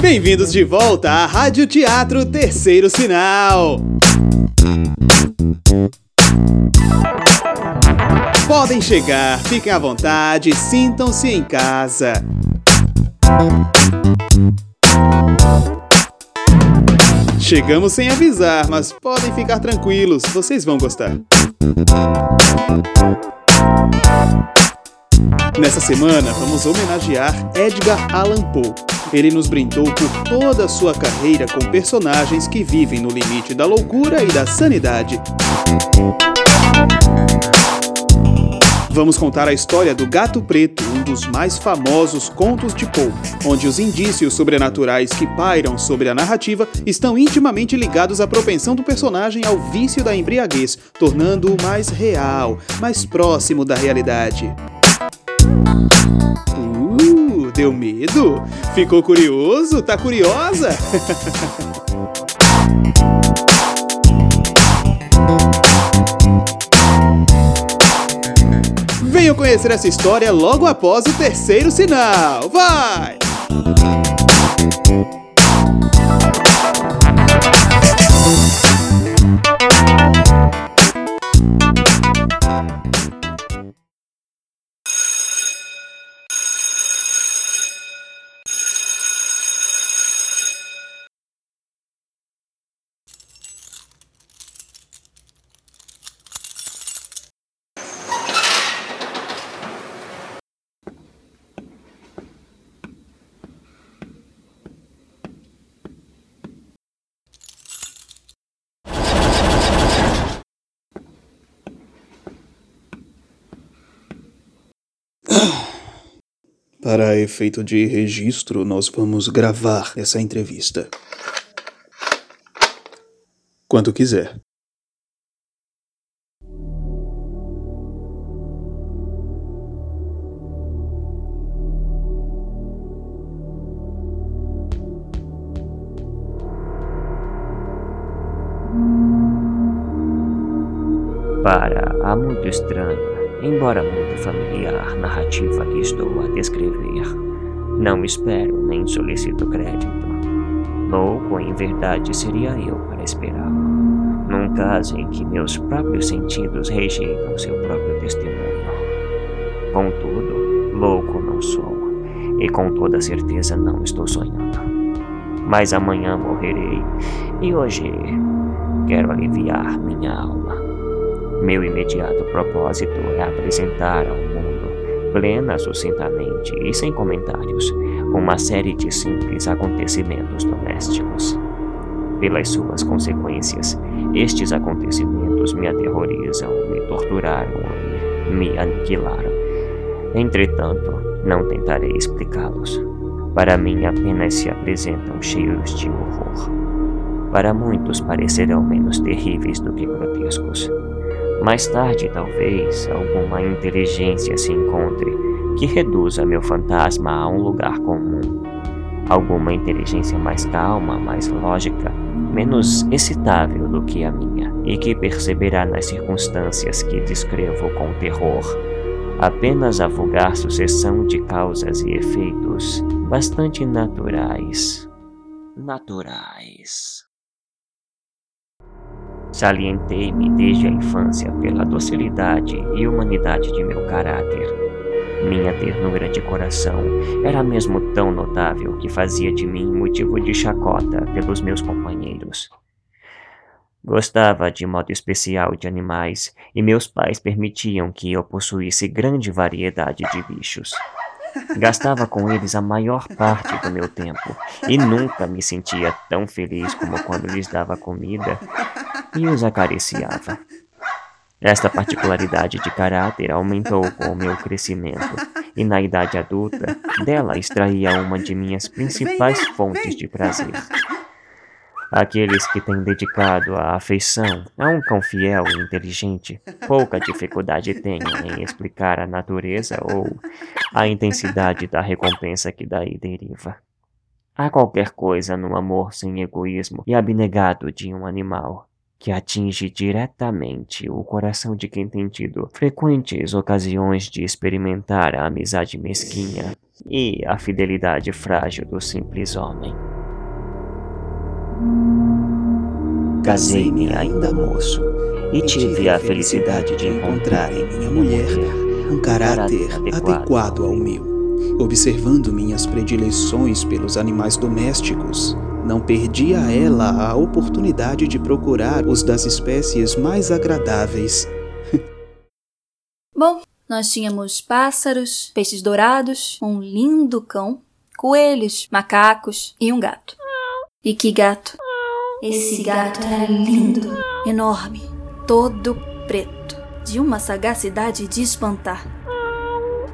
Bem-vindos de volta à Rádio Teatro Terceiro Sinal. Podem chegar, fiquem à vontade, sintam-se em casa. Chegamos sem avisar, mas podem ficar tranquilos, vocês vão gostar. Nessa semana, vamos homenagear Edgar Allan Poe. Ele nos brindou por toda a sua carreira com personagens que vivem no limite da loucura e da sanidade. Vamos contar a história do Gato Preto, um dos mais famosos contos de Poe, onde os indícios sobrenaturais que pairam sobre a narrativa estão intimamente ligados à propensão do personagem ao vício da embriaguez, tornando-o mais real, mais próximo da realidade. Uh, deu medo? Ficou curioso? Tá curiosa? Venham conhecer essa história logo após o terceiro sinal. Vai! Para efeito de registro, nós vamos gravar essa entrevista. Quando quiser. Para a muito estranha embora muito familiar narrativa que estou a descrever, não espero nem solicito crédito. Louco, em verdade, seria eu para esperá-lo, num caso em que meus próprios sentidos rejeitam seu próprio testemunho. Contudo, louco não sou, e com toda certeza não estou sonhando. Mas amanhã morrerei, e hoje quero aliviar minha alma. Meu imediato propósito é apresentar ao mundo, plena, sucintamente e sem comentários, uma série de simples acontecimentos domésticos. Pelas suas consequências, estes acontecimentos me aterrorizam, me torturaram me aniquilaram. Entretanto, não tentarei explicá-los. Para mim, apenas se apresentam cheios de horror. Para muitos parecerão menos terríveis do que grotescos. Mais tarde, talvez, alguma inteligência se encontre que reduza meu fantasma a um lugar comum. Alguma inteligência mais calma, mais lógica, menos excitável do que a minha, e que perceberá nas circunstâncias que descrevo com terror apenas a vulgar sucessão de causas e efeitos bastante naturais. Naturais. Salientei-me desde a infância pela docilidade e humanidade de meu caráter. Minha ternura de coração era mesmo tão notável que fazia de mim motivo de chacota pelos meus companheiros. Gostava de modo especial de animais e meus pais permitiam que eu possuísse grande variedade de bichos. Gastava com eles a maior parte do meu tempo e nunca me sentia tão feliz como quando lhes dava comida e os acariciava. Esta particularidade de caráter aumentou com o meu crescimento, e na idade adulta, dela extraía uma de minhas principais fontes de prazer. Aqueles que têm dedicado a afeição a um cão fiel e inteligente, pouca dificuldade têm em explicar a natureza ou a intensidade da recompensa que daí deriva. Há qualquer coisa no amor sem egoísmo e abnegado de um animal que atinge diretamente o coração de quem tem tido frequentes ocasiões de experimentar a amizade mesquinha e a fidelidade frágil do simples homem. Casei-me ainda moço e tive a felicidade de encontrar em minha mulher um caráter adequado ao meu. Observando minhas predileções pelos animais domésticos, não perdi a ela a oportunidade de procurar os das espécies mais agradáveis. Bom, nós tínhamos pássaros, peixes dourados, um lindo cão, coelhos, macacos e um gato. E que gato! Esse gato era lindo, enorme, todo preto, de uma sagacidade de espantar.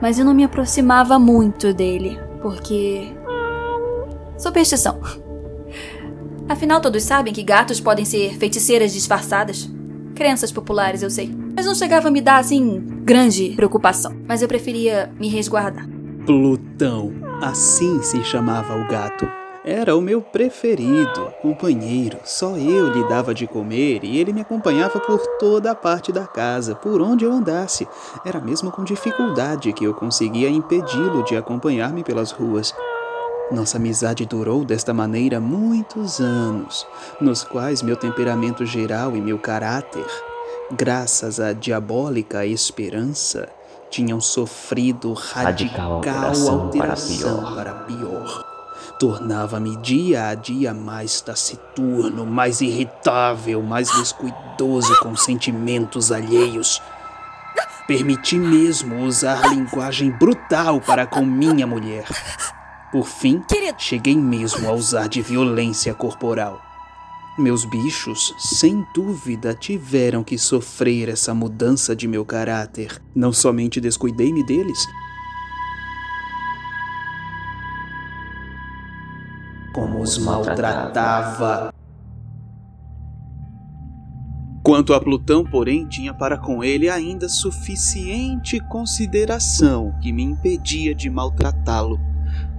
Mas eu não me aproximava muito dele, porque. Superstição. Afinal, todos sabem que gatos podem ser feiticeiras disfarçadas. Crenças populares, eu sei. Mas não chegava a me dar, assim, grande preocupação. Mas eu preferia me resguardar. Plutão, assim se chamava o gato. Era o meu preferido, companheiro. Só eu lhe dava de comer e ele me acompanhava por toda a parte da casa, por onde eu andasse. Era mesmo com dificuldade que eu conseguia impedi-lo de acompanhar-me pelas ruas. Nossa amizade durou desta maneira muitos anos, nos quais meu temperamento geral e meu caráter, graças à diabólica esperança, tinham sofrido radical, radical alteração, para pior. Para pior. Tornava-me dia a dia mais taciturno, mais irritável, mais descuidoso com sentimentos alheios. Permiti mesmo usar linguagem brutal para com minha mulher. Por fim, cheguei mesmo a usar de violência corporal. Meus bichos, sem dúvida, tiveram que sofrer essa mudança de meu caráter. Não somente descuidei-me deles, como os maltratava. Quanto a Plutão, porém, tinha para com ele ainda suficiente consideração que me impedia de maltratá-lo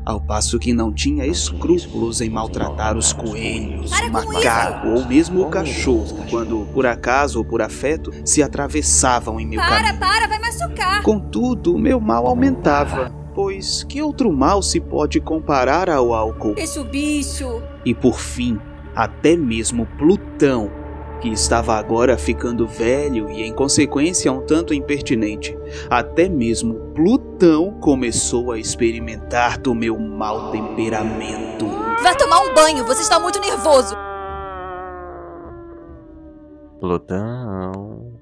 ao passo que não tinha escrúpulos em maltratar os coelhos, o macaco ou mesmo o cachorro, quando por acaso ou por afeto se atravessavam em meu para, caminho. Para, para, vai machucar! Contudo, meu mal aumentava, pois que outro mal se pode comparar ao álcool? Esse bicho! E por fim, até mesmo Plutão que estava agora ficando velho e, em consequência, um tanto impertinente. Até mesmo Plutão começou a experimentar do meu mau temperamento. Vá tomar um banho, você está muito nervoso. Plutão.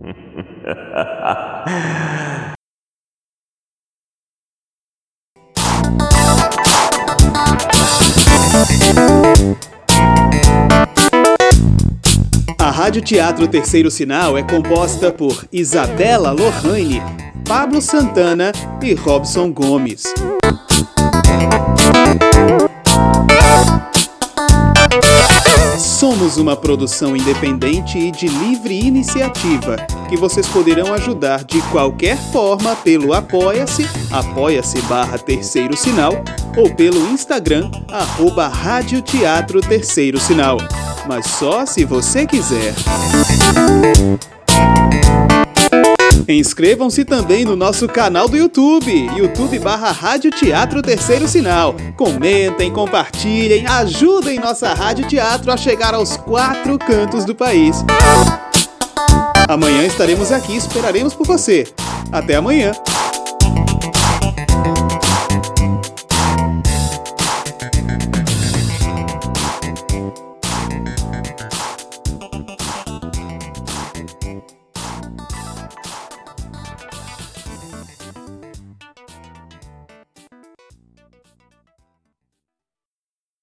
Rádio Teatro Terceiro Sinal é composta por Isabela Lohane, Pablo Santana e Robson Gomes. Somos uma produção independente e de livre iniciativa, que vocês poderão ajudar de qualquer forma pelo Apoia-se, apoia-se barra terceiro sinal, ou pelo Instagram, arroba Rádio Teatro Terceiro Sinal. Mas só se você quiser. Inscrevam-se também no nosso canal do YouTube, YouTube barra Rádio Teatro Terceiro Sinal. Comentem, compartilhem, ajudem nossa Rádio Teatro a chegar aos quatro cantos do país. Amanhã estaremos aqui e esperaremos por você. Até amanhã!